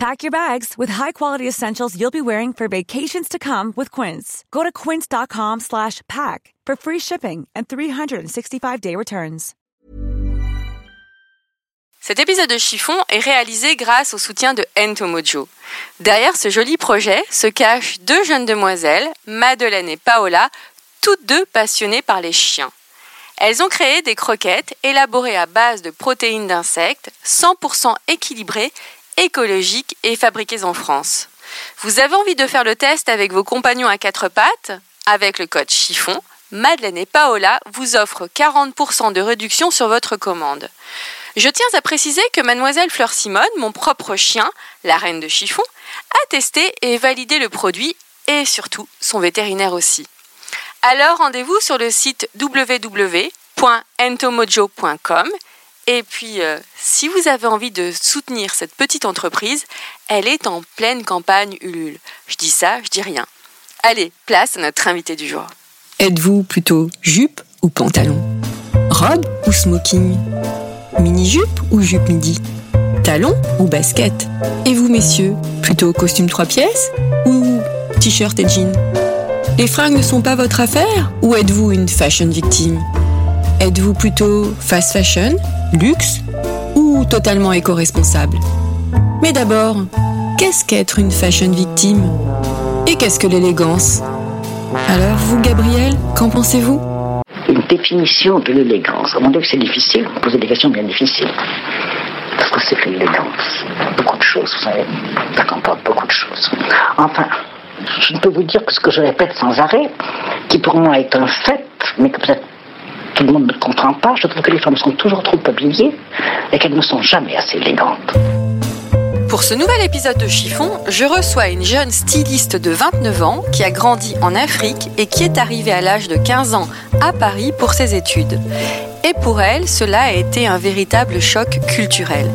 Pack your bags with high-quality essentials you'll be wearing for vacations to come with Quince. Go to quince.com slash pack for free shipping and 365-day returns. Cet épisode de Chiffon est réalisé grâce au soutien de Entomojo. Derrière ce joli projet se cachent deux jeunes demoiselles, Madeleine et Paola, toutes deux passionnées par les chiens. Elles ont créé des croquettes élaborées à base de protéines d'insectes, 100% équilibrées, écologiques et fabriquées en France. Vous avez envie de faire le test avec vos compagnons à quatre pattes? Avec le code chiffon, Madeleine et Paola vous offrent 40% de réduction sur votre commande. Je tiens à préciser que mademoiselle Fleur Simone, mon propre chien, la reine de chiffon, a testé et validé le produit et surtout son vétérinaire aussi. Alors rendez-vous sur le site www.entomojo.com et puis euh, si vous avez envie de soutenir cette petite entreprise, elle est en pleine campagne Ulule. Je dis ça, je dis rien. Allez, place à notre invité du jour. Êtes-vous plutôt jupe ou pantalon? Robe ou smoking? Mini-jupe ou jupe midi? Talon ou basket? Et vous, messieurs, plutôt costume trois pièces ou t-shirt et jean Les fringues ne sont pas votre affaire ou êtes-vous une fashion victime? Êtes-vous plutôt fast fashion, luxe ou totalement éco-responsable Mais d'abord, qu'est-ce qu'être une fashion victime? Et qu'est-ce que l'élégance? Alors vous, Gabriel, qu'en pensez-vous? Une définition de l'élégance. Mon Dieu, c'est difficile. Vous posez des questions bien difficiles. Parce que c'est que l'élégance Beaucoup de choses, vous savez. Ça comporte beaucoup de choses. Enfin, je ne peux vous dire que ce que je répète sans arrêt, qui pour moi est un fait, mais que peut-être tout le monde ne comprend pas, je trouve que les femmes sont toujours trop habillées et qu'elles ne sont jamais assez élégantes. Pour ce nouvel épisode de Chiffon, je reçois une jeune styliste de 29 ans qui a grandi en Afrique et qui est arrivée à l'âge de 15 ans à Paris pour ses études. Et pour elle, cela a été un véritable choc culturel.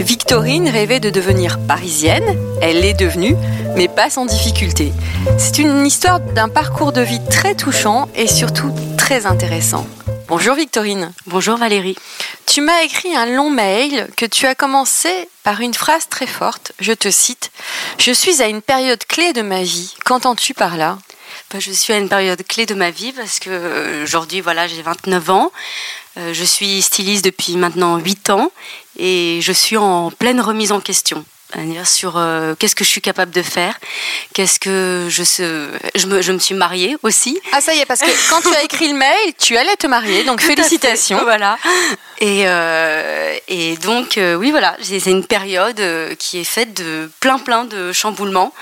Victorine rêvait de devenir parisienne, elle l'est devenue, mais pas sans difficulté. C'est une histoire d'un parcours de vie très touchant et surtout très intéressant. Bonjour Victorine. Bonjour Valérie. Tu m'as écrit un long mail que tu as commencé par une phrase très forte. Je te cite Je suis à une période clé de ma vie. Qu'entends-tu par là? Ben, Je suis à une période clé de ma vie parce que euh, aujourd'hui, voilà, j'ai 29 ans. Euh, je suis styliste depuis maintenant 8 ans et je suis en pleine remise en question sur euh, qu'est-ce que je suis capable de faire, qu'est-ce que je, je me, je me suis mariée aussi. Ah ça y est, parce que quand tu as écrit le mail, tu allais te marier, donc félicitations. Voilà. Et, euh, et donc euh, oui voilà, c'est une période qui est faite de plein plein de chamboulements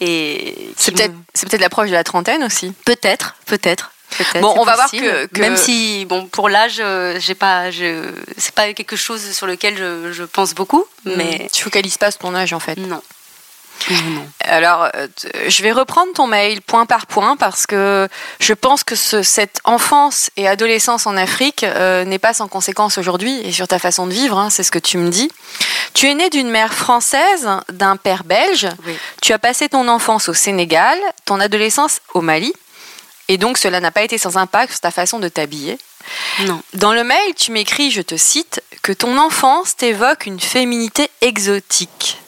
et c'est peut-être c'est peut-être l'approche de la trentaine aussi. Peut-être, peut-être. Bon, on va voir que, même si bon pour l'âge, euh, j'ai pas, je, c'est pas quelque chose sur lequel je, pense beaucoup, hmm. mais tu focalises pas sur ton âge en fait. Non. Non. Alors, euh, je vais reprendre ton mail point par point parce que je pense que ce, cette enfance et adolescence en Afrique euh, n'est pas sans conséquence aujourd'hui et sur ta façon de vivre, hein, c'est ce que tu me dis. Tu es né d'une mère française, d'un père belge. Tu as passé ton enfance au Sénégal, ton adolescence au Mali. Et donc cela n'a pas été sans impact sur ta façon de t'habiller. Non. Dans le mail, tu m'écris, je te cite, que ton enfance t'évoque une féminité exotique.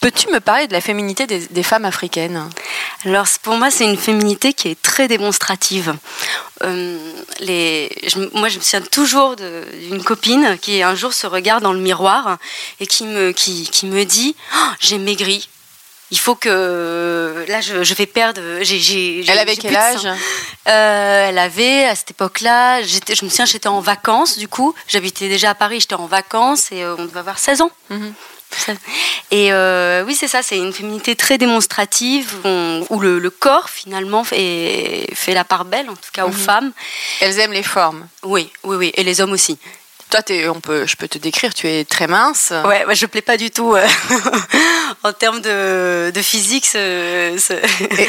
Peux-tu me parler de la féminité des, femmes africaines? Alors pour moi, c'est une féminité qui est très démonstrative. Euh, les, moi, je me souviens toujours d'une copine qui un jour se regarde dans le miroir et qui me, qui, qui me dit oh, J'ai maigri il faut que là je, je vais perdre. Elle avait quel âge euh, Elle avait à cette époque-là, je me souviens, j'étais en vacances du coup. J'habitais déjà à Paris, j'étais en vacances et euh, on devait avoir 16 ans. Mhm. Et euh, oui, c'est ça, c'est une féminité très démonstrative où, le, le, corps finalement fait, fait la part belle, en tout cas aux mhm. femmes. Elles aiment les formes. Oui, oui, oui, et les hommes aussi. Toi, on peut, je peux te décrire, tu es très mince. Ouais, moi, je plais pas du tout euh, en termes de, de physique. Ce,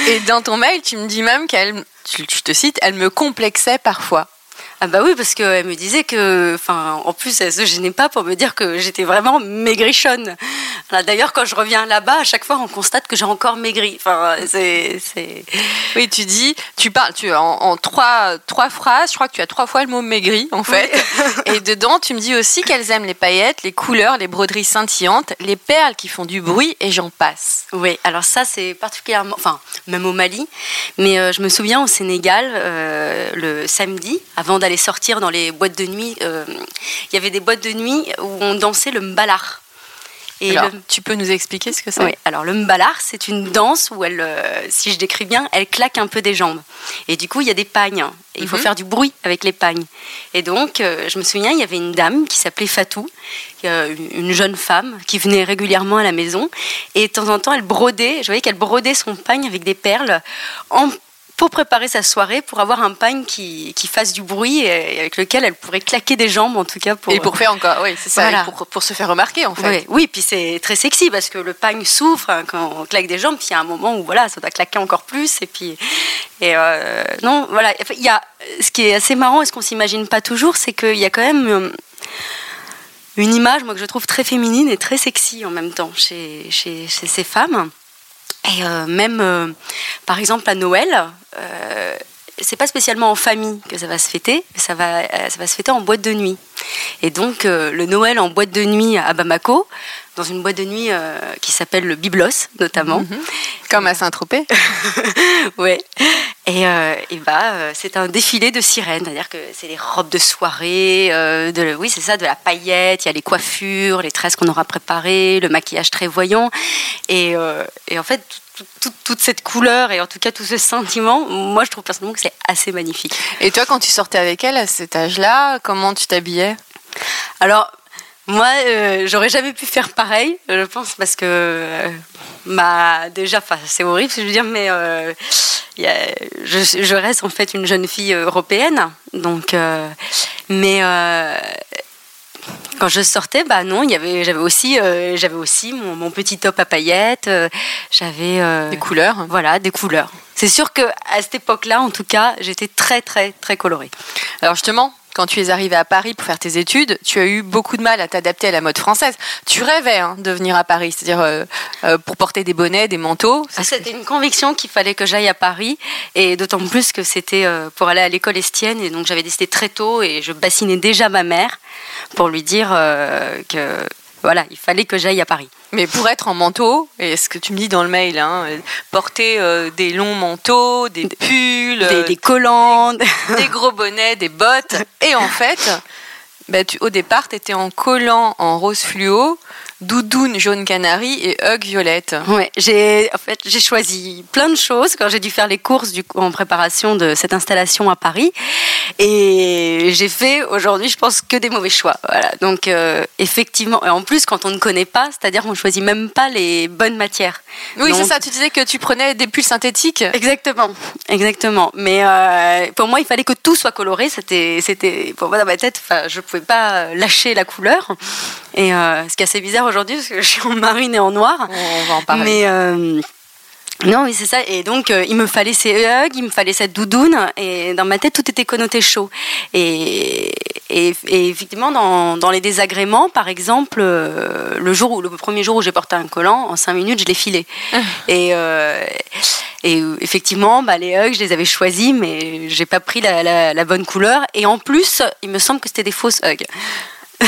Et, dans ton mail, tu me dis même qu'elle, je te cite, elle me complexait parfois. Ah bah oui, parce qu'elle me disait que, enfin, en plus, elle se gênait pas pour me dire que j'étais vraiment maigrichonne. D'ailleurs, quand je reviens là-bas, à chaque fois, on constate que j'ai encore maigri. Enfin, c'est, Oui, tu dis, tu parles, tu en, trois, trois phrases. Je crois que tu as trois fois le mot maigri, en fait. Et dedans, tu me dis aussi qu'elles aiment les paillettes, les couleurs, les broderies scintillantes, les perles qui font du bruit, et j'en passe. Oui, alors ça, c'est particulièrement, enfin, même au Mali. Mais euh, je me souviens au Sénégal, euh, le samedi, avant d'aller sortir dans les boîtes de nuit, euh, il y avait des boîtes de nuit où on dansait le mbalar. Et tu peux nous expliquer ce que c'est Oui, alors le mbalar, c'est une danse où elle, si je décris bien, elle claque un peu des jambes. Et du coup, il y a des pagnes. Et il faut mhm. faire du bruit avec les pagnes. Et donc, je me souviens, il y avait une dame qui s'appelait Fatou, une jeune femme qui venait régulièrement à la maison. Et de temps en temps, elle brodait, je voyais qu'elle brodait son pagne avec des perles en pour préparer sa soirée, pour avoir un pagne qui, qui, fasse du bruit et avec lequel elle pourrait claquer des jambes en tout cas. Pour, et pour faire encore, oui, c'est ça, pour, pour, se faire remarquer en fait. Oui, oui puis c'est très sexy parce que le pagne souffre hein, quand on claque des jambes, puis il y a un moment où voilà, ça doit claquer encore plus et puis et euh, non, voilà, il y a ce qui est assez marrant et ce qu'on s'imagine pas toujours, c'est qu'il y a quand même euh, une image moi que je trouve très féminine et très sexy en même temps chez, chez, chez ces femmes. Et euh, même, euh, par exemple, à Noël, euh, c'est pas spécialement en famille que ça va se fêter, ça va, ça va se fêter en boîte de nuit. Et donc, le Noël en boîte de nuit à Bamako, dans une boîte de nuit qui s'appelle le Biblos, notamment. Mhm. Comme à Saint-Tropez. ouais. Et, et bah, c'est un défilé de sirènes, c'est-à-dire que c'est les robes de soirée, de, oui, c'est ça, de la paillette, il y a les coiffures, les tresses qu'on aura préparées, le maquillage très voyant. Et, et en fait, toute cette couleur et en tout cas tout ce sentiment, moi je trouve personnellement que c'est assez magnifique. Et toi, quand tu sortais avec elle à cet âge-là, comment tu t'habillais? Alors, moi, euh, j'aurais jamais pu faire pareil, je pense, parce que euh, bah, déjà, c'est horrible, je veux dire, mais euh, je, je, reste en fait une jeune fille européenne, donc, mais quand je sortais, bah non, il y avait, j'avais aussi, euh, j'avais aussi mon, petit top à paillettes, euh, j'avais euh, des couleurs. Voilà, des couleurs. C'est sûr que à cette époque-là, en tout cas, j'étais très très très colorée. Alors justement, quand tu es arrivée à Paris pour faire tes études, tu as eu beaucoup de mal à t'adapter à la mode française. Tu rêvais hein, de venir à Paris, c'est-à-dire euh, euh, pour porter des bonnets, des manteaux. Ah, c'était une conviction qu'il fallait que j'aille à Paris, et d'autant plus que c'était euh, pour aller à l'école estienne, et donc j'avais décidé très tôt, et je bassinais déjà ma mère pour lui dire que voilà, il fallait que j'aille à Paris. Mais pour être en manteau, et ce que tu me dis dans le mail, hein, porter euh, des longs manteaux, des pulls, des, euh, des collants, des gros bonnets, des bottes, et en fait, bah, tu, au départ, tu étais en collant en rose fluo, doudoune jaune canari et hug violette. Ouais, j'ai en fait j'ai choisi plein de choses quand j'ai dû faire les courses du en préparation de cette installation à Paris et j'ai fait aujourd'hui je pense que des mauvais choix. Voilà. Donc euh, effectivement et en plus quand on ne connaît pas, c'est-à-dire qu'on choisit même pas les bonnes matières. Oui, c'est ça, tu disais que tu prenais des pulls synthétiques. Exactement. Exactement. Mais euh, pour moi, il fallait que tout soit coloré, c'était c'était pour moi dans ma tête, enfin, je pouvais pas lâcher la couleur. Et euh, ce qui est assez bizarre aujourd'hui parce que je suis en marine et en noir. On va en parler. Mais euh, non, oui, c'est ça. Et donc, euh, il me fallait ces hugs, il me fallait cette doudoune. Et dans ma tête, tout était connoté chaud. Et, et, effectivement, dans, dans, les désagréments, par exemple, le jour où, le premier jour où j'ai porté un collant, en cinq minutes, je l'ai filé. Et, et effectivement, bah, les hugs, je les avais choisis, mais j'ai pas pris la, la, la, bonne couleur. Et en plus, il me semble que c'était des fausses hugs.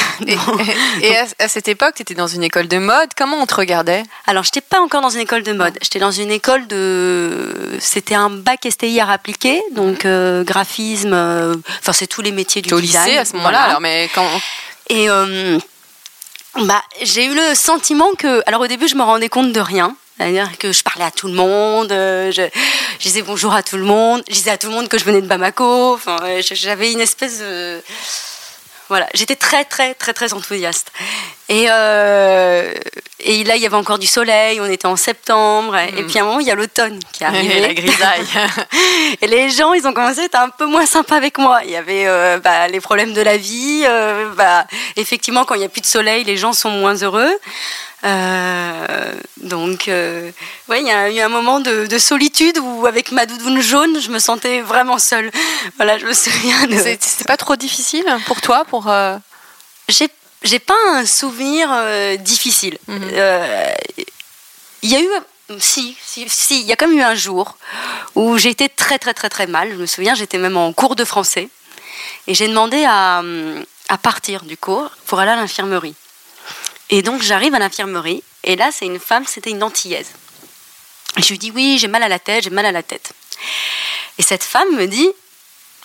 et, à, cette époque, tu étais dans une école de mode. Comment on te regardait? Alors, je n'étais pas encore dans une école de mode. J'étais dans une école de. C'était un bac STI à appliquer, donc euh, graphisme. Euh, enfin, c'est tous les métiers du au lycée à ce moment-là. Alors, mais quand. Et euh, bah, j'ai eu le sentiment que. Alors, au début, je me rendais compte de rien. C'est-à-dire que je parlais à tout le monde, je, je, disais bonjour à tout le monde, je disais à tout le monde que je venais de Bamako. Enfin, j'avais une espèce de voilà, j'étais très très très très enthousiaste. Et, euh, et là, il y avait encore du soleil, on était en septembre, et mm. puis à un moment, il y a l'automne qui est arrivé. la grisaille. et les gens, ils ont commencé à être un peu moins sympas avec moi. Il y avait euh, bah, les problèmes de la vie. Euh, bah, effectivement, quand il n'y a plus de soleil, les gens sont moins heureux. Donc, ouais, il y a eu un moment de, de, solitude où, avec ma doudoune jaune, je me sentais vraiment seule. Voilà, je me souviens. De... C'était pas trop difficile pour toi pour J'ai j'ai pas un souvenir difficile. Mhm. Il y a eu si, si, si, il y a quand même eu un jour où j'ai été très très très très mal. Je me souviens, j'étais même en cours de français et j'ai demandé à, à, partir du cours pour aller à l'infirmerie. Et donc j'arrive à l'infirmerie et là c'est une femme, c'était une antillaise. Je lui dis oui, j'ai mal à la tête, j'ai mal à la tête. Et cette femme me dit,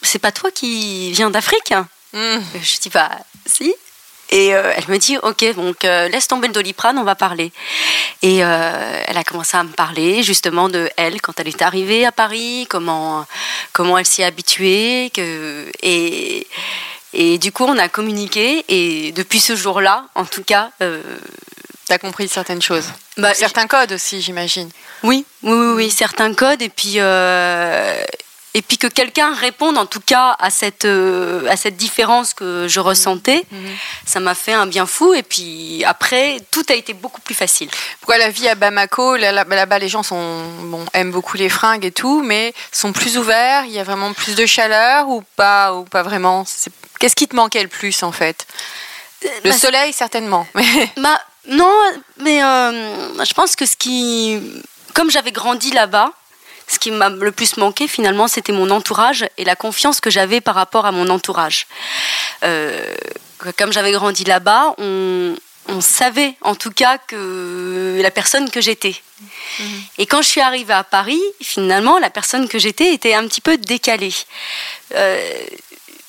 c'est pas toi qui viens d'Afrique? Mmh. Je dis bah si. Et euh, elle me dit, ok, donc euh, laisse tomber le doliprane, on va parler. Et euh, elle a commencé à me parler justement de elle quand elle est arrivée à Paris, comment comment elle s'y est habituée, que et et du coup on a communiqué et depuis ce jour-là, en tout cas. tu as compris certaines choses. Bah, certains codes aussi, j'imagine. Oui, oui, oui, oui, certains codes. Et puis, et puis que quelqu'un réponde en tout cas à cette, euh, à cette différence que je ressentais. Mhm. ça m'a fait un bien fou. Et puis après, tout a été beaucoup plus facile. Pourquoi la vie à Bamako, là-bas les gens sont, bon, aiment beaucoup les fringues et tout, mais sont plus ouverts, il y a vraiment plus de chaleur ou pas, ou pas vraiment? Qu'est-ce qui te manquait le plus en fait? Euh, Le bah, soleil certainement. bah, non, mais euh, je pense que ce qui... Comme j'avais grandi là-bas, ce qui m'a le plus manqué finalement, c'était mon entourage et la confiance que j'avais par rapport à mon entourage. Euh, comme j'avais grandi là-bas, on, savait en tout cas que la personne que j'étais. Mhm. Et quand je suis arrivée à Paris, finalement, la personne que j'étais était un petit peu décalée. Euh,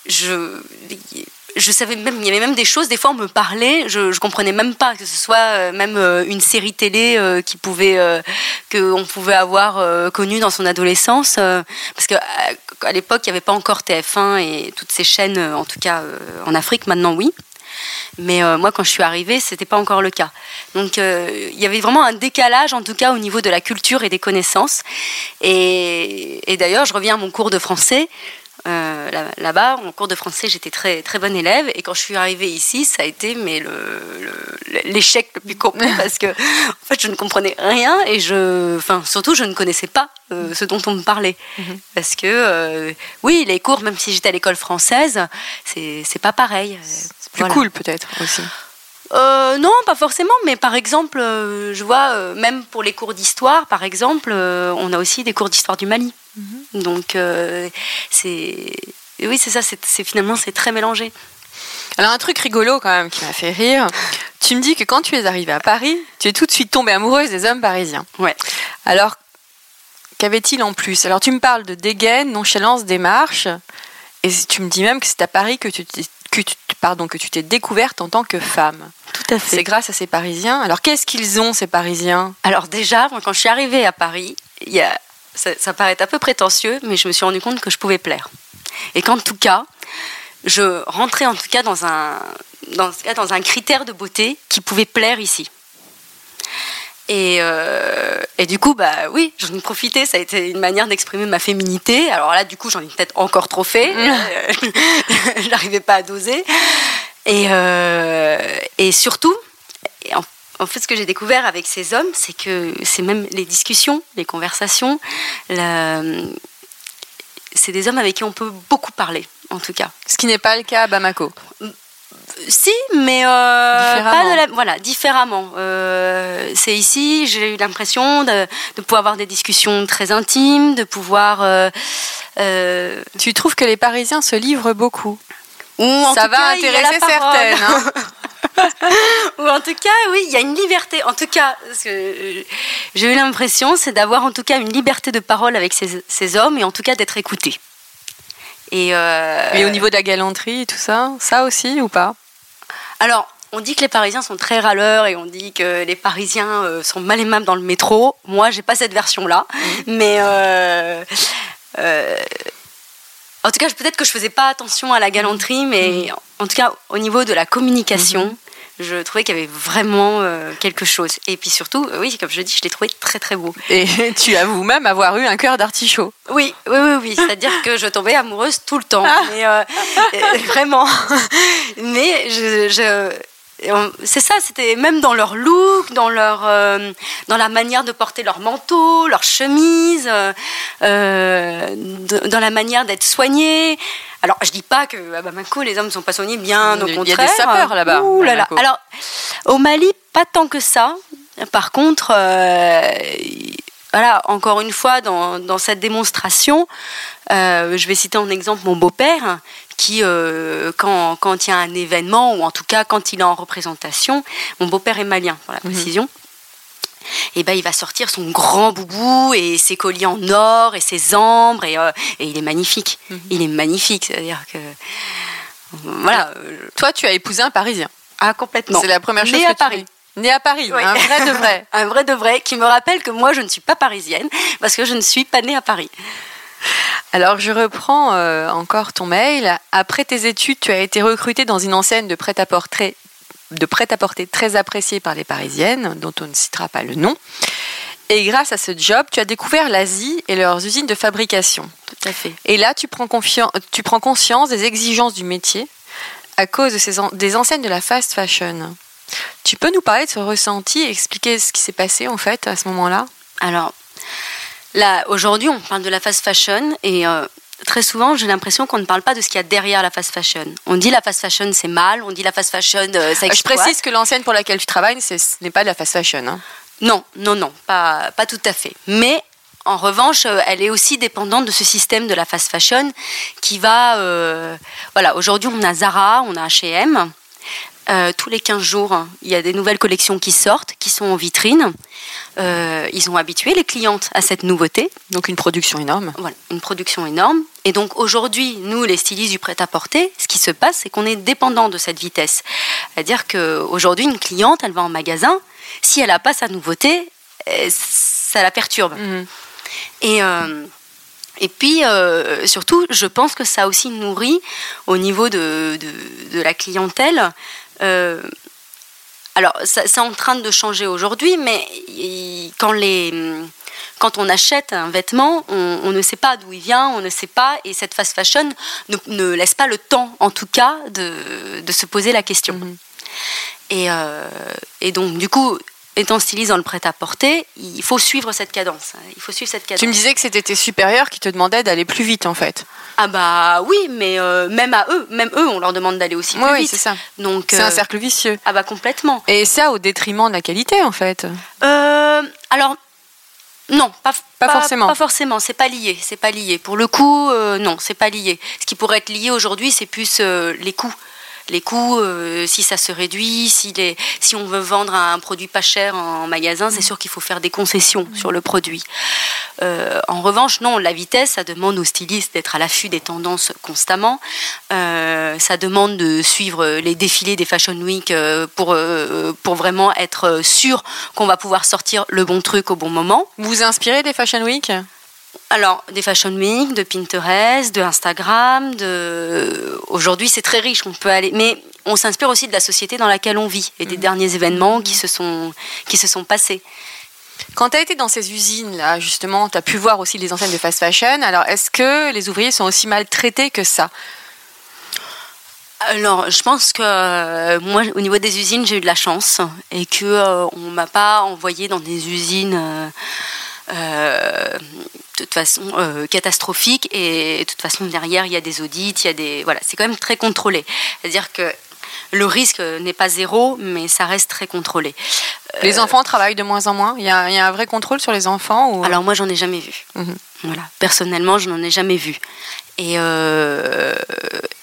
je, savais même, il y avait même des choses, des fois on me parlait, je, je comprenais même pas que ce soit euh, même euh, une série télé euh, qui pouvait, pouvait avoir connue dans son adolescence, parce que à l'époque il n'y avait pas encore TF1 et toutes ces chaînes, en tout cas en Afrique, maintenant oui. Mais moi, quand je suis arrivée, c'était pas encore le cas. Donc, il y avait vraiment un décalage, en tout cas, au niveau de la culture et des connaissances. Et d'ailleurs, je reviens à mon cours de français. Euh, là-bas, en cours de français, j'étais très, très bonne élève. Et quand je suis arrivée ici, ça a été mais l'échec le, plus complet parce que en fait, je ne comprenais rien et je, enfin, surtout, je ne connaissais pas euh, ce dont on me parlait. Mhm. Parce que, euh, oui, les cours, même si j'étais à l'école française, c'est pas pareil. C'est plus cool peut-être aussi. Non, pas forcément, mais par exemple, je vois, même pour les cours d'histoire, par exemple, on a aussi des cours d'histoire du Mali. Mhm. Donc, euh, c'est. Oui, c'est ça, c'est finalement, c'est très mélangé. Alors, un truc rigolo quand même qui m'a fait rire. Tu me dis que quand tu es arrivée à Paris, tu es tout de suite tombée amoureuse des hommes parisiens. Ouais. Alors, qu'avait-il en plus? Alors, tu me parles de dégaine, nonchalance, démarche. Et tu me dis même que c'est à Paris que tu t'es que tu, pardon, que tu t'es découverte en tant que femme. Tout à fait. C'est grâce à ces Parisiens. Alors qu'est-ce qu'ils ont ces Parisiens? Alors déjà, quand je suis arrivée à Paris, il y a ça, paraît un peu prétentieux, mais je me suis rendu compte que je pouvais plaire. Et qu'en tout cas, je rentrais en tout cas dans un, dans, dans un critère de beauté qui pouvait plaire ici. Et, euh, et, du coup, bah oui, j'en ai profité. Ça a été une manière d'exprimer ma féminité. Alors là, du coup, j'en ai peut-être encore trop fait. je n'arrivais pas à doser. Et, euh, et surtout, en en fait, ce que j'ai découvert avec ces hommes, c'est que c'est même les discussions, les conversations, c'est des hommes avec qui on peut beaucoup parler, en tout cas. Ce qui n'est pas le cas à Bamako. Si, mais euh, différemment. voilà, différemment. Euh, c'est ici, j'ai eu l'impression de, pouvoir avoir des discussions très intimes, de pouvoir. Euh, tu trouves que les Parisiens se livrent beaucoup? Ou Ça va intéresser certaines. Hein. Ou en tout cas, oui, il y a une liberté. En tout cas, j'ai eu l'impression, c'est d'avoir en tout cas une liberté de parole avec ces, hommes et en tout cas d'être écouté. Et, euh... au niveau de la galanterie et tout ça, ça aussi ou pas? Alors, on dit que les Parisiens sont très râleurs et on dit que les Parisiens euh, sont mal aimables dans le métro. Moi, j'ai pas cette version-là, mmh. mais euh, euh, en tout cas, peut-être que je faisais pas attention à la galanterie, mais mmh. en tout cas, au niveau de la communication, mmh je trouvais qu'il y avait vraiment euh, quelque chose. Et puis surtout, euh, oui, comme je dis, je l'ai trouvé très très beau. Et tu avoues même avoir eu un cœur d'artichaut. Oui, oui, oui, oui. C'est-à-dire que je tombais amoureuse tout le temps. Ah. Mais, euh, vraiment. Mais je, c'est ça, c'était même dans leur look, dans leur, euh, dans la manière de porter leur manteau, leur chemise, euh, euh, dans la manière d'être soignés. Alors, je dis pas que à Bamako les hommes ne sont pas soignés, bien au contraire. Il y a des sapeurs là-bas. Alors, au Mali, pas tant que ça. Par contre, voilà, encore une fois, dans, dans cette démonstration, je vais citer en exemple mon beau-père, qui, euh, quand, quand, il y a un événement, ou en tout cas quand il est en représentation, mon beau-père est malien, pour la mhm. précision, et eh ben, il va sortir son grand boubou et ses colliers en or et ses ambres, et, euh, et il est magnifique. Mhm. Il est magnifique, c'est-à-dire que. Voilà. Toi, tu as épousé un Parisien. Ah, complètement. C'est la première chose Né que à Paris. Né à Paris, un vrai de vrai. un vrai de vrai, qui me rappelle que moi, je ne suis pas parisienne, parce que je ne suis pas née à Paris. Alors, je reprends euh, encore ton mail. Après tes études, tu as été recrutée dans une enseigne de prêt-à-porter de prêt-à-porter très appréciée par les Parisiennes, dont on ne citera pas le nom. Et grâce à ce job, tu as découvert l'Asie et leurs usines de fabrication. Tout à fait. Et là, tu prends, tu prends conscience des exigences du métier à cause de ces des enseignes de la fast fashion. Tu peux nous parler de ce ressenti et expliquer ce qui s'est passé en fait à ce moment-là? Alors, Là, aujourd'hui, on parle de la fast fashion et euh, très souvent, j'ai l'impression qu'on ne parle pas de ce qu'il y a derrière la fast fashion. On dit la fast fashion, c'est mal. On dit la fast fashion, euh, ça exploite. Je précise que l'enseigne pour laquelle tu travailles, ce n'est pas de la fast fashion. Hein. Non, non, non, pas, pas tout à fait. Mais en revanche, euh, elle est aussi dépendante de ce système de la fast fashion qui va. voilà, aujourd'hui, on a Zara, on a H&M. Euh, tous les 15 jours, il y a des nouvelles collections qui sortent, qui sont en vitrine. Euh, ils ont habitué les clientes à cette nouveauté. Donc une production énorme. Voilà, une production énorme. Et donc aujourd'hui, nous, les stylistes du prêt-à-porter, ce qui se passe, c'est qu'on est dépendant de cette vitesse. C'est-à-dire qu'aujourd'hui, une cliente, elle va en magasin, si elle n'a pas sa nouveauté, euh, ça la perturbe. Mhm. Et. Et puis, surtout, je pense que ça aussi nourrit au niveau de, de, de la clientèle euh, alors, c'est en train de changer aujourd'hui, mais quand, les, quand on achète un vêtement, on, ne sait pas d'où il vient, on ne sait pas, et cette fast fashion ne, laisse pas le temps, en tout cas, de, de se poser la question. Mhm. Et, euh, et, donc, du coup, étant styliste dans le prêt-à-porter, il faut suivre cette cadence. Il faut suivre cette cadence. Tu me disais que c'était tes supérieurs qui te demandaient d'aller plus vite, en fait. Ah bah oui, mais euh, même à eux, même eux, on leur demande d'aller aussi plus oui, vite. c'est ça. Donc c'est un euh, cercle vicieux. Ah bah complètement. Et ça au détriment de la qualité, en fait. Euh, alors non, pas, pas, forcément. Pas forcément, c'est pas lié, c'est pas lié. Pour le coup, non, c'est pas lié. Ce qui pourrait être lié aujourd'hui, c'est plus les coûts les coûts, euh, si ça se réduit, si, les, si on veut vendre un produit pas cher en magasin, c'est sûr qu'il faut faire des concessions sur le produit. Euh, en revanche, non, la vitesse, ça demande aux stylistes d'être à l'affût des tendances constamment. Euh, ça demande de suivre les défilés des Fashion Week pour, pour vraiment être sûr qu'on va pouvoir sortir le bon truc au bon moment. Vous vous inspirez des Fashion Week? Alors, des Fashion Week, de Pinterest, de Instagram, de... Aujourd'hui, c'est très riche, on peut aller... Mais on s'inspire aussi de la société dans laquelle on vit et des mhm. derniers événements qui se sont, qui se sont passés. Quand tu as été dans ces usines-là, justement, tu as pu voir aussi les enseignes de fast fashion. Alors, est-ce que les ouvriers sont aussi mal traités que ça? Alors, je pense que euh, moi, au niveau des usines, j'ai eu de la chance et que ne euh, on m'a pas envoyé dans des usines euh, de toute façon euh, catastrophique et de toute façon derrière il y a des audits, il y a des voilà, c'est quand même très contrôlé. C'est-à-dire que le risque n'est pas zéro, mais ça reste très contrôlé. Les euh, enfants travaillent de moins en moins. Il y a, il y a un vrai contrôle sur les enfants ou... Alors moi, j'en ai jamais vu. Mhm. Voilà. Personnellement, je n'en ai jamais vu. Et, euh,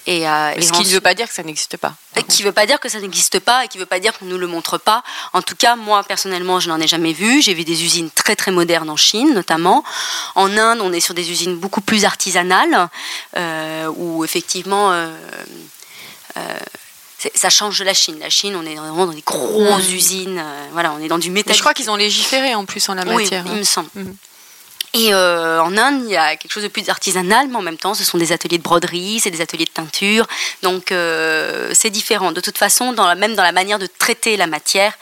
et, euh, ce qui ne veut pas dire que ça n'existe pas. Qui ne veut pas dire que ça n'existe pas et qui ne veut pas dire qu'on ne nous le montre pas. En tout cas, moi, personnellement, je n'en ai jamais vu. J'ai vu des usines très, très modernes en Chine, notamment. En Inde, on est sur des usines beaucoup plus artisanales, euh, où effectivement... Euh, ça change de la Chine. La Chine, on est vraiment dans des grosses usines. voilà, on est dans du métal. Je crois qu'ils ont légiféré en plus en la matière. Oui, il me semble. Mhm. Et euh, en Inde, il y a quelque chose de plus artisanal, mais en même temps, ce sont des ateliers de broderie, c'est des ateliers de teinture. Donc, euh, c'est différent. De toute façon, dans la, même dans la manière de traiter la matière,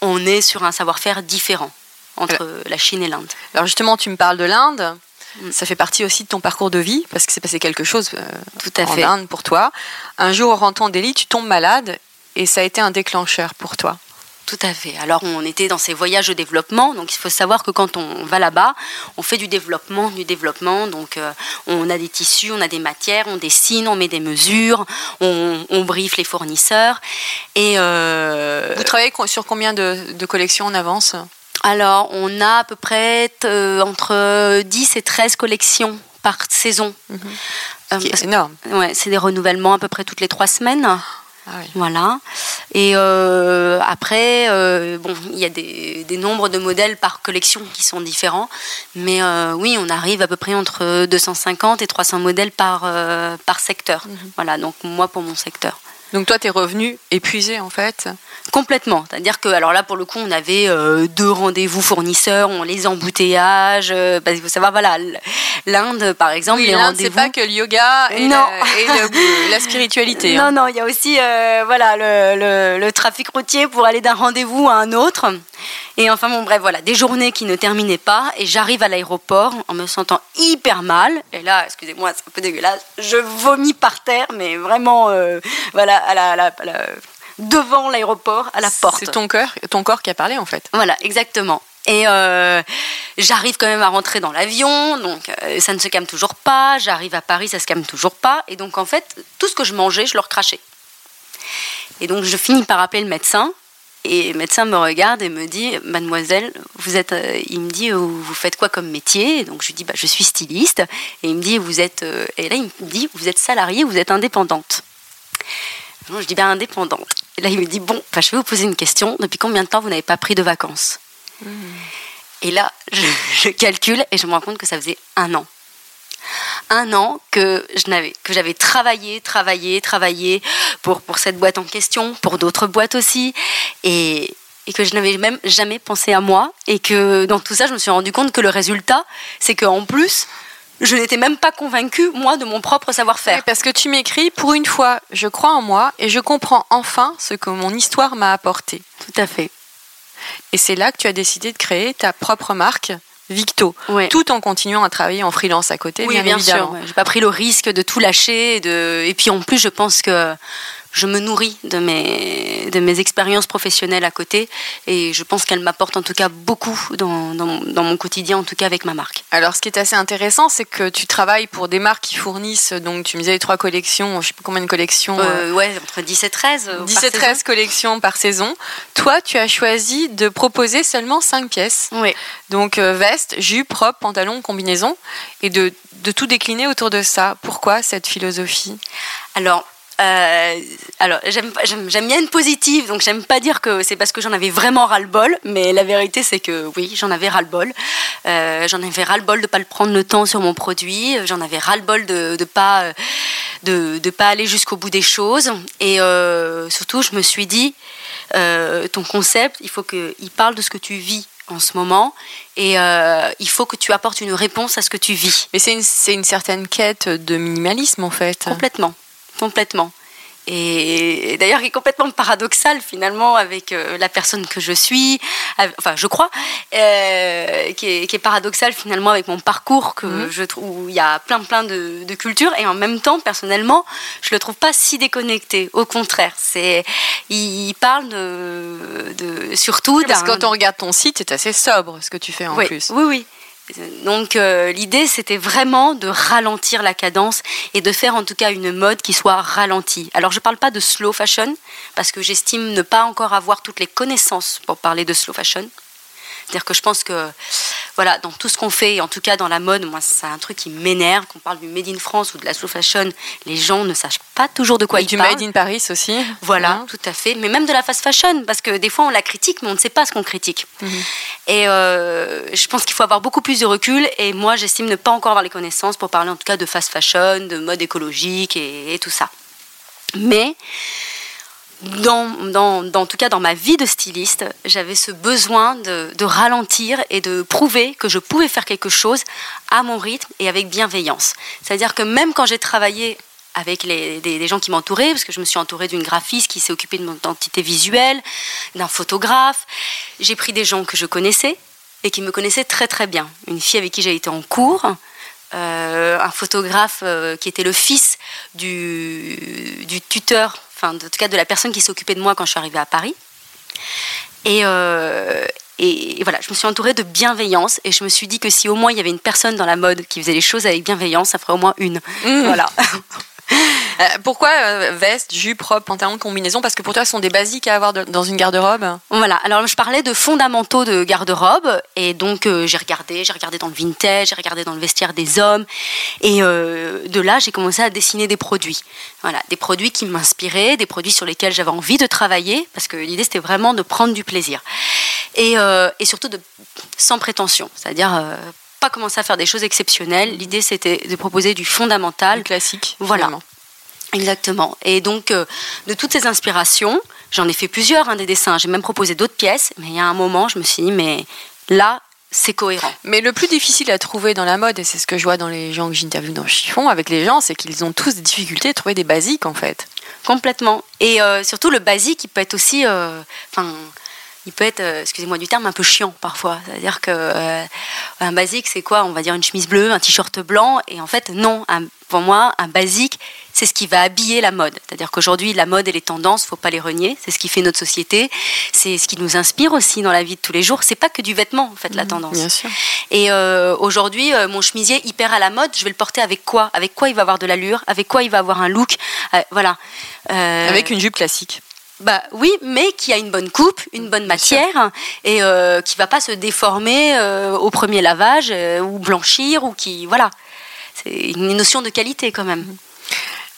on est sur un savoir-faire différent entre la Chine et l'Inde. Alors, justement, tu me parles de l'Inde. Mm. Ça fait partie aussi de ton parcours de vie, parce que c'est passé quelque chose euh, Tout à en Inde pour toi. Un jour, en rentrant en Delhi, tu tombes malade et ça a été un déclencheur pour toi. Tout à fait. Alors on était dans ces voyages de développement, donc il faut savoir que quand on va là-bas, on fait du développement, du développement, donc euh, on a des tissus, on a des matières, on dessine, on met des mesures, on, on briefe les fournisseurs. Et euh, Vous travaillez sur combien de, collections en avance? Alors on a à peu près euh, entre 10 et 13 collections par saison. Mhm. c'est énorme. Ouais, c'est des renouvellements à peu près toutes les trois semaines. Ah voilà. Et euh, après, euh, bon, il y a des, nombres de modèles par collection qui sont différents, mais euh, oui, on arrive à peu près entre 250 et 300 modèles par, par secteur. Mhm. Voilà, donc moi pour mon secteur. Donc toi, tu es revenu épuisé en fait Complètement. C'est-à-dire que, alors là, pour le coup, on avait euh, deux rendez-vous fournisseurs, on les embouteillages. Euh, parce qu'il faut savoir, voilà, l'Inde, par exemple, oui, l'Inde, c'est pas que le yoga et, non. La, spiritualité. Non, hein. non, il y a aussi, euh, voilà, le, le, trafic routier pour aller d'un rendez-vous à un autre. Et enfin, bon, bref, voilà, des journées qui ne terminaient pas. Et j'arrive à l'aéroport en me sentant hyper mal. Et là, excusez-moi, c'est un peu dégueulasse. Je vomis par terre, mais vraiment, voilà, à la, à la devant l'aéroport, à la porte. C'est ton cœur, ton corps qui a parlé en fait. Voilà, exactement. Et euh, j'arrive quand même à rentrer dans l'avion, donc euh, ça ne se calme toujours pas. J'arrive à Paris, ça se calme toujours pas. Et donc en fait, tout ce que je mangeais, je le recrachais. Et donc je finis par appeler le médecin. Et le médecin me regarde et me dit, Mademoiselle, vous êtes, euh, il me dit, vous faites quoi comme métier? Donc je lui dis, bah, je suis styliste. Et il me dit, vous êtes, et là il me dit, vous êtes salariée, vous êtes indépendante. je dis, bien indépendante. Et là, il me dit Bon, je vais vous poser une question. Depuis combien de temps vous n'avez pas pris de vacances? Et là, je, calcule et je me rends compte que ça faisait un an. Un an que je n'avais, que j'avais travaillé, travaillé, travaillé pour, pour cette boîte en question, pour d'autres boîtes aussi, et, et que je n'avais même jamais pensé à moi, et que dans tout ça, je me suis rendu compte que le résultat, c'est qu'en plus, je n'étais même pas convaincue, moi, de mon propre savoir-faire. parce que tu m'écris, pour une fois, je crois en moi et je comprends enfin ce que mon histoire m'a apporté. Tout à fait. Et c'est là que tu as décidé de créer ta propre marque, Victo, tout en continuant à travailler en freelance à côté, oui, bien, sûr. J'ai pas pris le risque de tout lâcher. de... Et puis en plus, je pense que je me nourris de mes, de mes expériences professionnelles à côté et je pense qu'elles m'apportent en tout cas beaucoup dans, dans, mon quotidien, en tout cas avec ma marque. Alors ce qui est assez intéressant, c'est que tu travailles pour des marques qui fournissent, donc tu me disais trois collections, je sais pas combien de collections. Euh, euh ouais, entre 10 et 13. 10 et 13 collections par saison. Toi, tu as choisi de proposer seulement 5 pièces. Oui. Donc euh, veste, jupe, robe, pantalon, combinaison et de, de tout décliner autour de ça. Pourquoi cette philosophie? Alors, euh, alors, j'aime, bien une positive, donc j'aime pas dire que c'est parce que j'en avais vraiment ras-le-bol, mais la vérité c'est que oui, j'en avais ras-le-bol. Euh, j'en avais ras-le-bol de pas le prendre le temps sur mon produit, j'en avais ras-le-bol de, de pas de, de, pas aller jusqu'au bout des choses, et euh, surtout je me suis dit, ton concept, il faut qu'il parle de ce que tu vis en ce moment et euh, il faut que tu apportes une réponse à ce que tu vis. Mais c'est une, c'est une certaine quête de minimalisme en fait. Complètement complètement. Et d'ailleurs, il est complètement paradoxal finalement avec euh, la personne que je suis, enfin je crois, euh, qui, est, paradoxal finalement avec mon parcours que mhm. je trouve où il y a plein plein de, cultures et en même temps personnellement, je le trouve pas si déconnecté. Au contraire, c'est il, parle de, surtout parce que quand on regarde ton site, c'est assez sobre ce que tu fais en plus. Oui, oui. Donc euh, l'idée c'était vraiment de ralentir la cadence et de faire en tout cas une mode qui soit ralentie. Alors je ne parle pas de slow fashion parce que j'estime ne pas encore avoir toutes les connaissances pour parler de slow fashion. C'est-à-dire que je pense que, voilà, dans tout ce qu'on fait, en tout cas dans la mode, moi, c'est un truc qui m'énerve. Qu'on parle du Made in France ou de la slow fashion, les gens ne savent pas toujours de quoi ils du parlent. Du Made in Paris aussi. Voilà, hein. tout à fait. Mais même de la fast fashion, parce que des fois, on la critique, mais on ne sait pas ce qu'on critique. Mhm. Et euh, je pense qu'il faut avoir beaucoup plus de recul. Et moi, j'estime ne pas encore avoir les connaissances pour parler en tout cas de fast fashion, de mode écologique et, tout ça. Mais dans, dans, en tout cas dans ma vie de styliste, j'avais ce besoin de, ralentir et de prouver que je pouvais faire quelque chose à mon rythme et avec bienveillance. C'est-à-dire que même quand j'ai travaillé avec les, des, gens qui m'entouraient, parce que je me suis entourée d'une graphiste qui s'est occupée de mon identité visuelle, d'un photographe, j'ai pris des gens que je connaissais et qui me connaissaient très très bien. Une fille avec qui j'ai été en cours, euh, un photographe euh, qui était le fils du, du tuteur enfin, en tout cas de la personne qui s'occupait de moi quand je suis arrivée à Paris. Et, euh, et, voilà, je me suis entourée de bienveillance et je me suis dit que si au moins il y avait une personne dans la mode qui faisait les choses avec bienveillance, ça ferait au moins une. Mmh. Voilà. Euh, pourquoi euh, veste, jupe, robe, pantalon, combinaison? Parce que pour toi, ce sont des basiques à avoir dans une garde-robe. Voilà, alors je parlais de fondamentaux de garde-robe, et donc euh, j'ai regardé, j'ai regardé dans le vintage, j'ai regardé dans le vestiaire des hommes, et de là, j'ai commencé à dessiner des produits. Voilà, des produits qui m'inspiraient, des produits sur lesquels j'avais envie de travailler, parce que l'idée, c'était vraiment de prendre du plaisir. Et, surtout sans prétention, c'est-à-dire pas commencer à faire des choses exceptionnelles. L'idée, c'était de proposer du fondamental. Du classique. Voilà. Exactement. Et donc, euh, de toutes ces inspirations, j'en ai fait plusieurs, hein, des dessins. J'ai même proposé d'autres pièces, mais il y a un moment, je me suis dit, mais là, c'est cohérent. Mais le plus difficile à trouver dans la mode, et c'est ce que je vois dans les gens que j'interviewe dans Chiffon avec les gens, c'est qu'ils ont tous des difficultés à trouver des basiques, en fait. Complètement. Et euh, surtout, le basique, il peut être aussi. Euh, il peut être, euh, excusez-moi du terme, un peu chiant parfois. C'est-à-dire que euh, un basique, c'est quoi? On va dire une chemise bleue, un t-shirt blanc, et en fait, non. pour moi, un basique, c'est ce qui va habiller la mode. C'est-à-dire qu'aujourd'hui, la mode et les tendances, faut pas les renier. C'est ce qui fait notre société. C'est ce qui nous inspire aussi dans la vie de tous les jours. C'est pas que du vêtement, en fait, la mmh, tendance. Bien sûr. Et euh, aujourd'hui, mon chemisier hyper à la mode, je vais le porter avec quoi? Avec quoi il va avoir de l'allure? Avec quoi il va avoir un look? Voilà. Avec une jupe classique. Bah oui, mais qui a une bonne coupe, une bonne matière et euh, qui va pas se déformer euh, au premier lavage euh, ou blanchir ou qui voilà. C'est une notion de qualité quand même.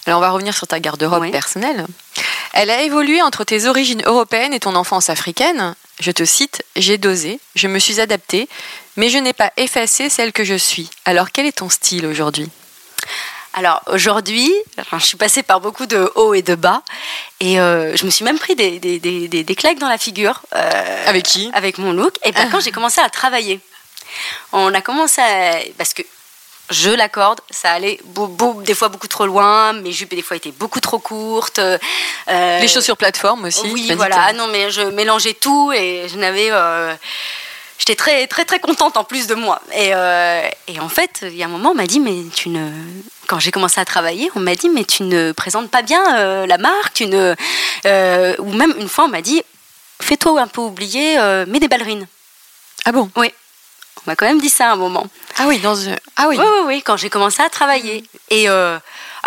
Alors on va revenir sur ta garde-robe personnelle. Elle a évolué entre tes origines européennes et ton enfance africaine. Je te cite, j'ai dosé, je me suis adaptée, mais je n'ai pas effacé celle que je suis. Alors quel est ton style aujourd'hui? Alors aujourd'hui, je suis passée par beaucoup de hauts et de bas, et euh, je me suis même pris des, des, des, claques dans la figure. Euh, avec qui? Avec mon look. Et ben, quand j'ai commencé à travailler, on a commencé à... Parce que je l'accorde, ça allait des fois beaucoup trop loin, mes jupes des fois étaient beaucoup trop courtes. Euh, Les chaussures plateforme aussi. Oui, voilà. Ah non, mais je mélangeais tout et je n'avais j'étais très très très contente en plus de moi. Et, euh, et en fait, il y a un moment, on m'a dit mais tu ne quand j'ai commencé à travailler, on m'a dit mais tu ne présentes pas bien euh, la marque, tu ne euh, ou même une fois on m'a dit fais-toi un peu oublier, mets des ballerines. Ah bon? Oui. On m'a quand même dit ça à un moment. Ah oui, dans ah oui. Oui oui, oui quand j'ai commencé à travailler et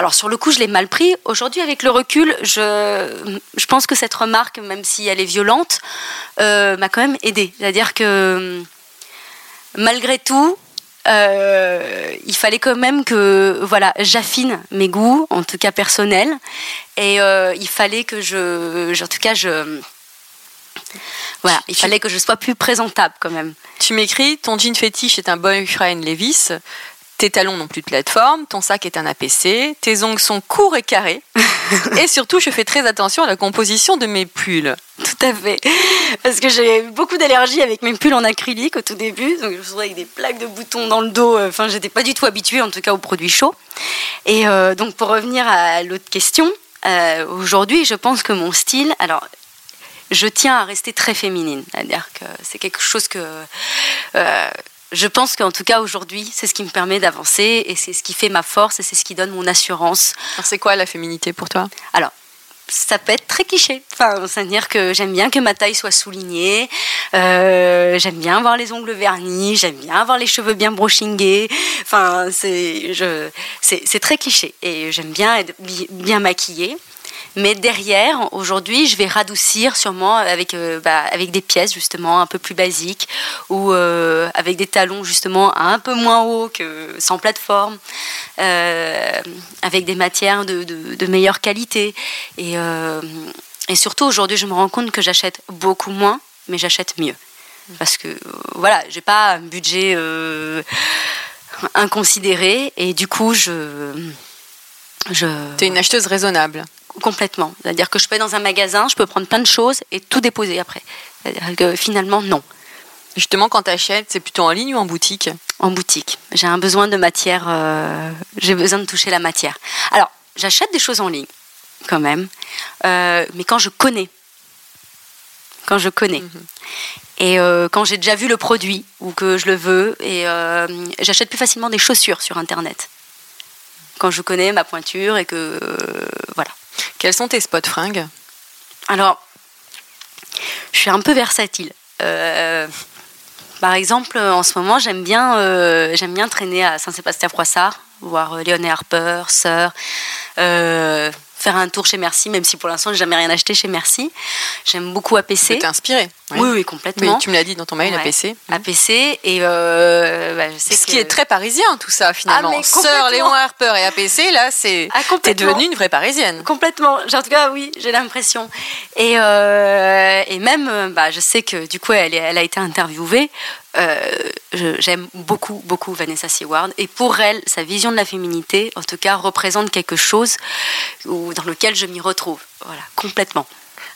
alors sur le coup, je l'ai mal pris. Aujourd'hui, avec le recul, je, je pense que cette remarque, même si elle est violente, euh, m'a quand même aidée. C'est-à-dire que malgré tout, euh, il fallait quand même que voilà, j'affine mes goûts, en tout cas personnels, et euh, il fallait que je, en tout cas, je voilà, il fallait que je sois plus présentable quand même. Tu m'écris, ton jean fétiche est un boyfriend Levis. Tes talons n'ont plus de plateforme, ton sac est un APC, tes ongles sont courts et carrés. et surtout, je fais très attention à la composition de mes pulls. Tout à fait. Parce que j'ai beaucoup d'allergies avec mes pulls en acrylique au tout début. Donc, je me avec des plaques de boutons dans le dos. Enfin, j'étais pas du tout habituée, en tout cas, aux produits chauds. Et euh, donc, pour revenir à l'autre question, euh, aujourd'hui, je pense que mon style, alors, je tiens à rester très féminine. C'est-à-dire que c'est quelque chose que. Euh, je pense qu'en tout cas aujourd'hui, c'est ce qui me permet d'avancer et c'est ce qui fait ma force et c'est ce qui donne mon assurance. Alors c'est quoi la féminité pour toi? Alors, ça peut être très cliché. Enfin, c'est-à-dire que j'aime bien que ma taille soit soulignée, euh, j'aime bien avoir les ongles vernis, j'aime bien avoir les cheveux bien brushingés. Enfin, c'est, c'est, très cliché et j'aime bien être bien maquillée. Mais derrière, aujourd'hui, je vais radoucir sûrement avec, euh, bah, avec des pièces justement un peu plus basiques ou euh, avec des talons justement un peu moins hauts que sans plateforme, euh, avec des matières de, de, meilleure qualité. Et, et surtout, aujourd'hui, je me rends compte que j'achète beaucoup moins, mais j'achète mieux. Parce que voilà, j'ai pas un budget inconsidéré et du coup, je. je... Tu es une acheteuse raisonnable complètement. C'est-à-dire que je peux être dans un magasin, je peux prendre plein de choses et tout déposer après. C'est-à-dire que finalement, non. Justement, quand tu achètes, c'est plutôt en ligne ou en boutique? En boutique. J'ai un besoin de matière, euh, j'ai besoin de toucher la matière. Alors, j'achète des choses en ligne, quand même, euh, mais quand je connais. Quand je connais. Mhm. Et euh, quand j'ai déjà vu le produit ou que je le veux, et j'achète plus facilement des chaussures sur Internet. Quand je connais ma pointure et que. voilà. Quels sont tes spots fringues Alors, je suis un peu versatile. Euh, par exemple, en ce moment, j'aime bien, euh, traîner à Saint-Sébastien-Froissart, voir euh, Léoné Harper, Sœur, faire un tour chez Merci, même si pour l'instant, j'ai jamais rien acheté chez Merci. J'aime beaucoup APC. T'es inspiré Oui, oui, complètement. Oui, tu me l'as dit dans ton mail, Ouais. APC. APC et euh, bah, je sais Ce que- qui est très parisien, tout ça, finalement. Ah, mais Sœur. Léon Harper et APC, là, c'est. Ah, T'es devenue une vraie parisienne. Complètement. En tout cas, oui, j'ai l'impression. Et, euh, et même, euh, bah, je sais que du coup, elle, elle a été interviewée. Euh, J'aime beaucoup, beaucoup Vanessa Seward. Et pour elle, sa vision de la féminité, en tout cas, représente quelque chose où- dans lequel je m'y retrouve. Voilà, complètement.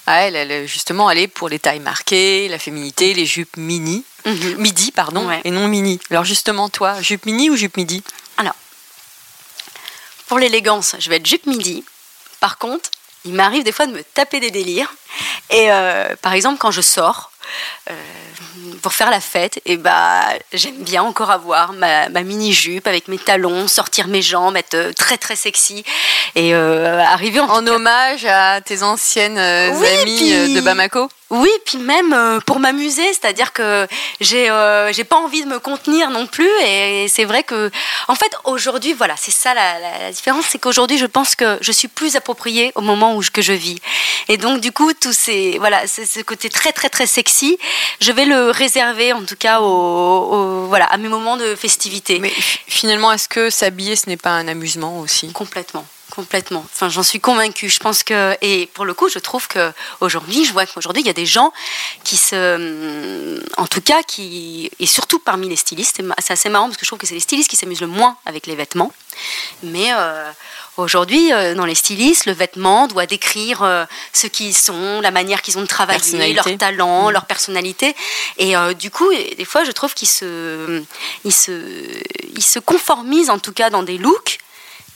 Ah, elle, elle, justement, elle est pour les tailles marquées, la féminité, les jupes mini. Mhm. Midi, pardon, Ouais. et non mini. Alors, justement, toi, jupe mini ou jupe midi? Pour l'élégance, je vais être jupe midi. Par contre, il m'arrive des fois de me taper des délires. Et euh, par exemple, quand je sors pour faire la fête, et bah, j'aime bien encore avoir ma, ma mini-jupe avec mes talons, sortir mes jambes, être euh, très très sexy. Et euh, arriver en, En hommage à tes anciennes euh, Oui, amies puis- euh, de Bamako Oui, puis même euh, pour m'amuser, c'est-à-dire que j'ai euh, j'ai pas envie de me contenir non plus. Et, c'est vrai que, en fait, aujourd'hui, voilà, c'est ça la, la- la différence, c'est qu'aujourd'hui, je pense que je suis plus appropriée au moment où je, que je vis. Et donc, du coup, tous ces voilà, ce côté très très très sexy, je vais le réserver en tout cas au, au- voilà à mes moments de festivité. Mais finalement, est-ce que s'habiller, ce n'est pas un amusement aussi? Complètement, complètement. Enfin, j'en suis convaincue. Je pense que et pour le coup, je trouve que aujourd'hui, je vois qu'aujourd'hui, il y a des gens qui se, en tout cas, qui et surtout parmi les stylistes, c'est assez marrant parce que je trouve que c'est les stylistes qui s'amusent le moins avec les vêtements. Mais euh, aujourd'hui, euh, dans les stylistes, le vêtement doit décrire euh, ce qu'ils sont, la manière qu'ils ont de travailler, leur talent, Mm. leur personnalité. Et euh, du coup, des fois, je trouve qu'ils se, ils se, ils se conformisent en tout cas dans des looks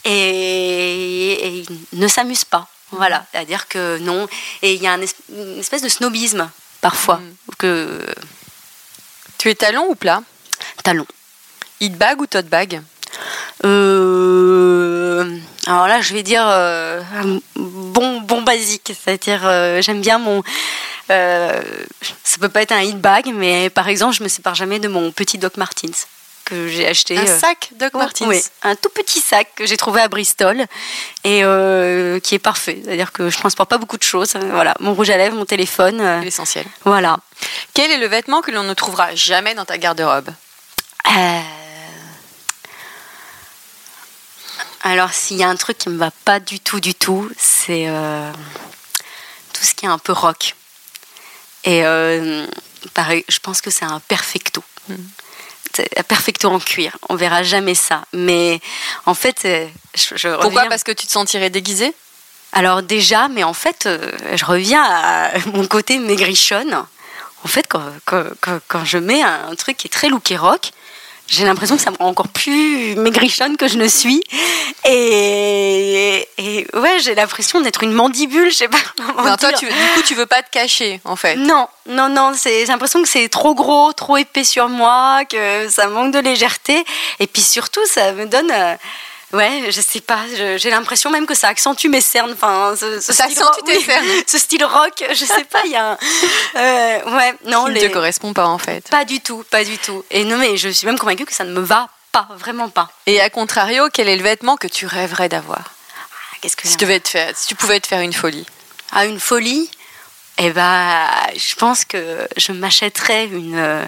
et, et ils ne s'amusent pas. Voilà, c'est-à-dire que non. Et il y a un es- une espèce de snobisme parfois Mm. que Tu es talon ou plat? Talon. Hit bag ou tote bag? Euh, alors là, je vais dire euh, un bon, bon basique, c'est-à-dire euh, j'aime bien mon. Euh, ça peut pas être un hit bag, mais par exemple, je me sépare jamais de mon petit Doc Martens que j'ai acheté. Un euh, sac Doc Martens Oui, un tout petit sac que j'ai trouvé à Bristol et euh, qui est parfait. C'est-à-dire que je transporte pas beaucoup de choses. Voilà, mon rouge à lèvres, mon téléphone. euh, L'essentiel. voilà. Quel est le vêtement que l'on ne trouvera jamais dans ta garde-robe? Euh, Alors, s'il y a un truc qui me va pas du tout, du tout, c'est tout ce qui est un peu rock. Et pareil, je pense que c'est un perfecto. Un perfecto en cuir. On verra jamais ça. Mais en fait, euh, je, je Pourquoi? Reviens- Parce que tu te sentirais déguisée? Alors déjà, mais en fait, euh, je reviens à mon côté maigrichonne. En fait, quand, quand, quand- quand je mets un truc qui est très look et rock, j'ai l'impression que ça me rend encore plus maigrichonne que je ne suis. Et, et ouais, j'ai l'impression d'être une mandibule, je sais pas comment Non, toi, tu, du coup, tu veux pas te cacher, en fait. Non, non, non, j'ai l'impression que c'est trop gros, trop épais sur moi, que ça manque de légèreté. Et puis surtout, ça me donne. euh, ouais, je sais pas, j'ai l'impression même que ça accentue mes cernes. Enfin, ce, ce Ça style accentue rock- tes oui, cernes. Ce style rock, je sais pas, il y a un. euh, ouais, non, qui ne les- te correspond pas, en fait. pas du tout, pas du tout. Et non, mais je suis même convaincue que ça ne me va pas, vraiment pas. Et à contrario, quel est le vêtement que tu rêverais d'avoir? Ah, Qu'est-ce que si, tu devais te faire, si tu pouvais te faire une folie à une folie, eh ben, je pense que je m'achèterais une, euh,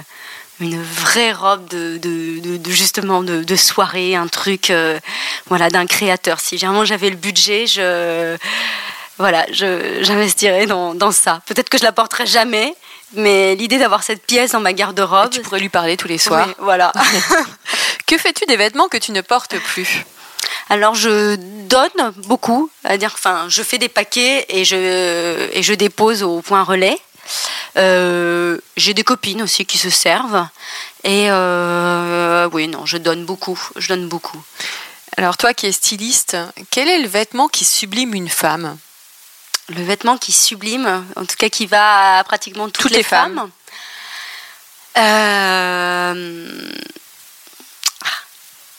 une vraie robe de, de, de- de- justement de, soirée, un truc euh, voilà d'un créateur. Si vraiment j'avais le budget, je voilà, je j'investirais dans, dans ça. Peut-être que je la porterai jamais, mais l'idée d'avoir cette pièce dans ma garde-robe, Tu pourrais lui parler tous les soirs. oui, voilà. Que fais-tu des vêtements que tu ne portes plus? Alors je donne beaucoup, c'est-à-dire enfin je fais des paquets et je et je dépose au point relais. Euh, J'ai des copines aussi qui se servent et euh, oui non je donne beaucoup, je donne beaucoup. Alors, toi qui es styliste, quel est le vêtement qui sublime une femme? Le vêtement qui sublime, en tout cas qui va à pratiquement toutes, Toutes les femmes. Euh, ah,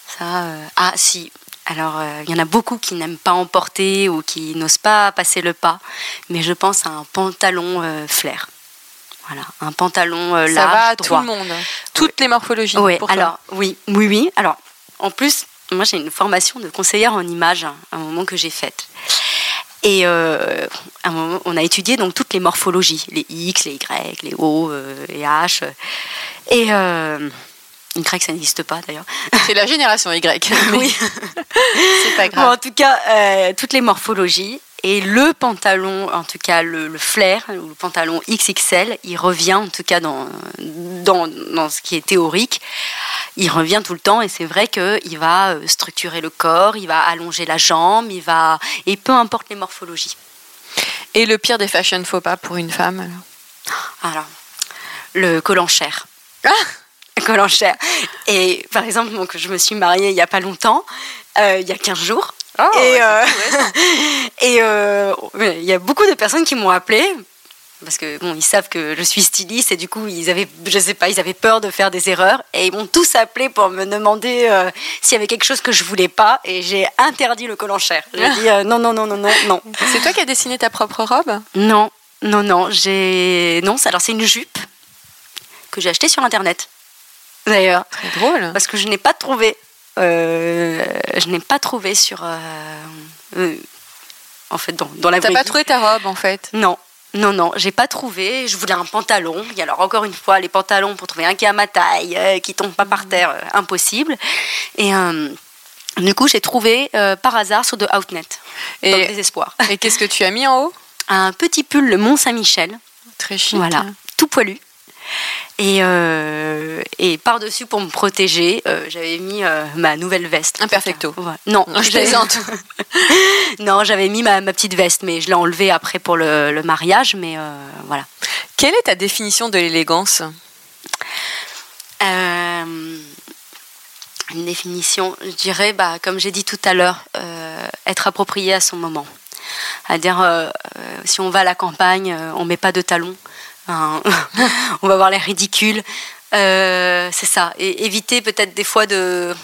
ça, euh, ah si, Alors, euh, il y en a beaucoup qui n'aiment pas emporter ou qui n'osent pas passer le pas, mais je pense à un pantalon flair. Voilà, un pantalon euh, large, Ça va à tout le monde. Toutes les morphologies. Oui, pour toi. alors, oui, oui, oui. Alors, en plus, moi, j'ai une formation de conseillère en images hein, à un moment que j'ai faite. Et euh, à un moment, on a étudié donc toutes les morphologies, les X, les Y, les O, euh, les H. Et euh, Y, ça n'existe pas d'ailleurs. C'est la génération Y. Oui. C'est pas Bon, grave. en tout cas, euh, toutes les morphologies. Et le pantalon, en tout cas le, le flair, ou le pantalon XXL, il revient en tout cas dans, dans, dans ce qui est théorique. Il revient tout le temps et c'est vrai qu'il va euh, structurer le corps, il va allonger la jambe, il va et peu importe les morphologies. Et le pire des fashion faux pas pour une femme alors? Alors, le col en chair. Ah Le col en chair. Et par exemple, donc, je me suis mariée il n'y a pas longtemps, euh, il y a 15 jours. Oh, et euh, euh, ouais, il y a beaucoup de personnes qui m'ont appelé parce que bon, ils savent que je suis styliste et du coup ils avaient, je sais pas, ils avaient peur de faire des erreurs et ils m'ont tous appelé pour me demander euh, s'il y avait quelque chose que je voulais pas et j'ai interdit le col en chair. J'ai dit euh, non non non non non non C'est toi qui as dessiné ta propre robe? Non non non j'ai non c'est- alors c'est une jupe que j'ai achetée sur internet d'ailleurs Très drôle. parce que je n'ai pas trouvé. Euh, je n'ai pas trouvé sur. euh, euh, en fait, dans, dans la T'as pas trouvé ta robe en fait? Non, non, non, j'ai pas trouvé. Je voulais un pantalon. Et alors, encore une fois, les pantalons pour trouver un qui est à ma taille, euh, qui tombe pas par terre, euh, impossible. Et euh, du coup, j'ai trouvé par hasard sur de Outnet, dans le Et, désespoir. et qu'est-ce que tu as mis en haut? Un petit pull, le Mont Saint-Michel. Très chic. Voilà, tout poilu. Et, euh, et par-dessus, pour me protéger, euh, j'avais mis euh, ma nouvelle veste. Un perfecto. Voilà. Non, je plaisante. non, j'avais mis ma, ma petite veste, mais je l'ai enlevée après pour le, le mariage. Mais euh, voilà. Quelle est ta définition de l'élégance? Euh, une définition, je dirais, bah, comme j'ai dit tout à l'heure, être approprié à son moment. C'est-à-dire, si on va à la campagne, on met pas de talons, on va voir les ridicules. Euh, c'est ça. Et éviter peut-être des fois de.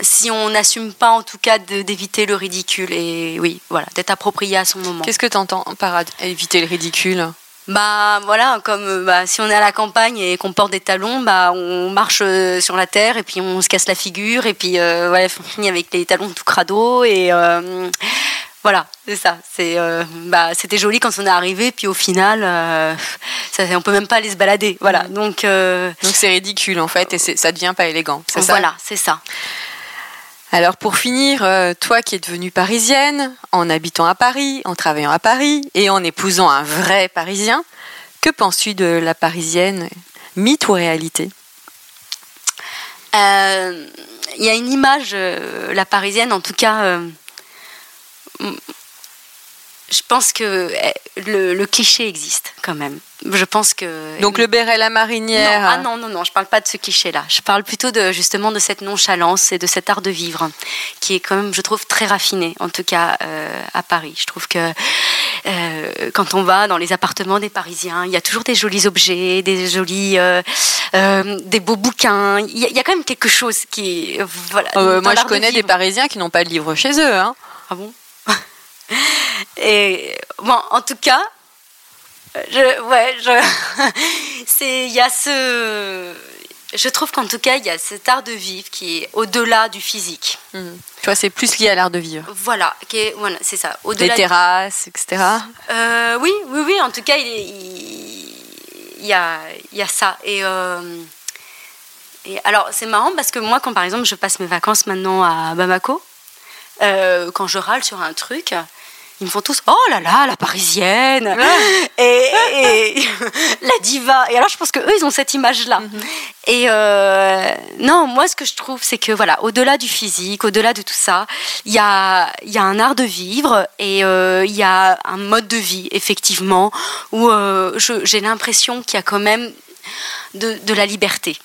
Si on n'assume pas, en tout cas, d'éviter le ridicule. Et oui, voilà, d'être approprié à son moment. Qu'est-ce que tu entends par éviter le ridicule? Bah voilà, comme bah, si on est à la campagne et qu'on porte des talons, bah on marche euh, sur la terre et puis on se casse la figure et puis euh, voilà, on finit avec les talons tout crado et euh, voilà, c'est ça. C'est euh, bah c'était joli quand on est arrivé puis au final, euh, ça, on peut même pas aller se balader. Voilà, donc euh, Donc c'est ridicule en fait et ça devient pas élégant. C'est ça voilà, c'est ça. Alors pour finir, toi qui es devenue parisienne, en habitant à Paris, en travaillant à Paris et en épousant un vrai Parisien, que penses-tu de la parisienne Mythe ou réalité? Il y a une image, la parisienne en tout cas. Je pense que eh, le, le cliché existe quand même. Je pense que. Donc le béret, la marinière. Non, ah non, non, non, je parle pas de ce cliché-là. Je parle plutôt de justement de cette nonchalance et de cet art de vivre qui est quand même, je trouve, très raffiné, en tout cas euh, à Paris. Je trouve que euh, quand on va dans les appartements des Parisiens, il y a toujours des jolis objets, des jolis, euh, des beaux bouquins. Il y, a- il y a quand même quelque chose qui, voilà. Moi je l'art de connais des. Parisiens qui n'ont pas de livre chez eux. Hein. Ah bon? Et bon, en tout cas, je, ouais, je, c'est, il y a ce, je trouve qu'en tout cas, il y a cet art de vivre qui est au-delà du physique. Tu vois, c'est plus lié à l'art de vivre. Voilà, c'est ça. Les Au-delà. terrasses, etc. Euh, oui, oui, oui. En tout cas, il, est- il- il y a, il y a ça. Et, euh, et alors, c'est marrant parce que moi, quand par exemple, je passe mes vacances maintenant à Bamako, euh, quand je râle sur un truc, ils me font tous Oh là là, la parisienne et, et la diva. Et alors, je pense que eux, ils ont cette image-là. Et euh, non, moi, ce que je trouve, c'est que voilà, au-delà du physique, au-delà de tout ça, il y a, il y a un art de vivre et euh, il y a un mode de vie, effectivement, où euh, j'ai l'impression qu'il y a quand même de, de la liberté.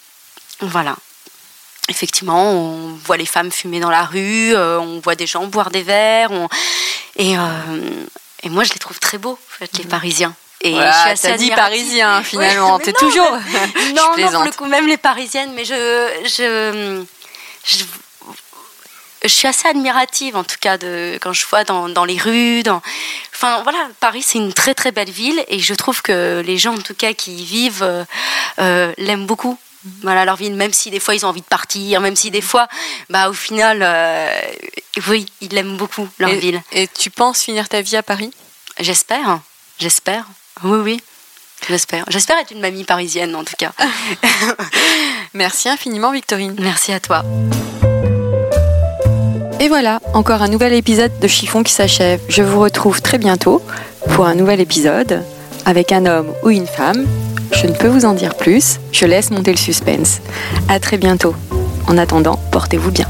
Voilà. Effectivement, on voit les femmes fumer dans la rue, euh, on voit des gens boire des verres, on- et, euh, et moi je les trouve très beaux, en fait, les Parisiens. Et je suis Voilà, assez t'as dit parisien finalement. Ouais, T'es mais non, toujours. mais- Je non, non, pour le coup, même les parisiennes, mais je. je, je je suis assez admirative en tout cas de quand je vois dans, dans les rues. Dans... Enfin voilà, Paris c'est une très très belle ville et je trouve que les gens en tout cas qui y vivent euh, l'aiment beaucoup. Voilà leur ville, même si des fois ils ont envie de partir, même si des fois, bah au final, euh, oui, ils l'aiment beaucoup leur et, ville. Et tu penses finir ta vie à Paris? J'espère, j'espère. Oui, oui. J'espère. J'espère être une mamie parisienne en tout cas. Merci infiniment Victorine. Merci à toi. Et voilà, encore un nouvel épisode de Chiffon qui s'achève. Je vous retrouve très bientôt pour un nouvel épisode avec un homme ou une femme. Je ne peux vous en dire plus, je laisse monter le suspense. À très bientôt. En attendant, portez-vous bien.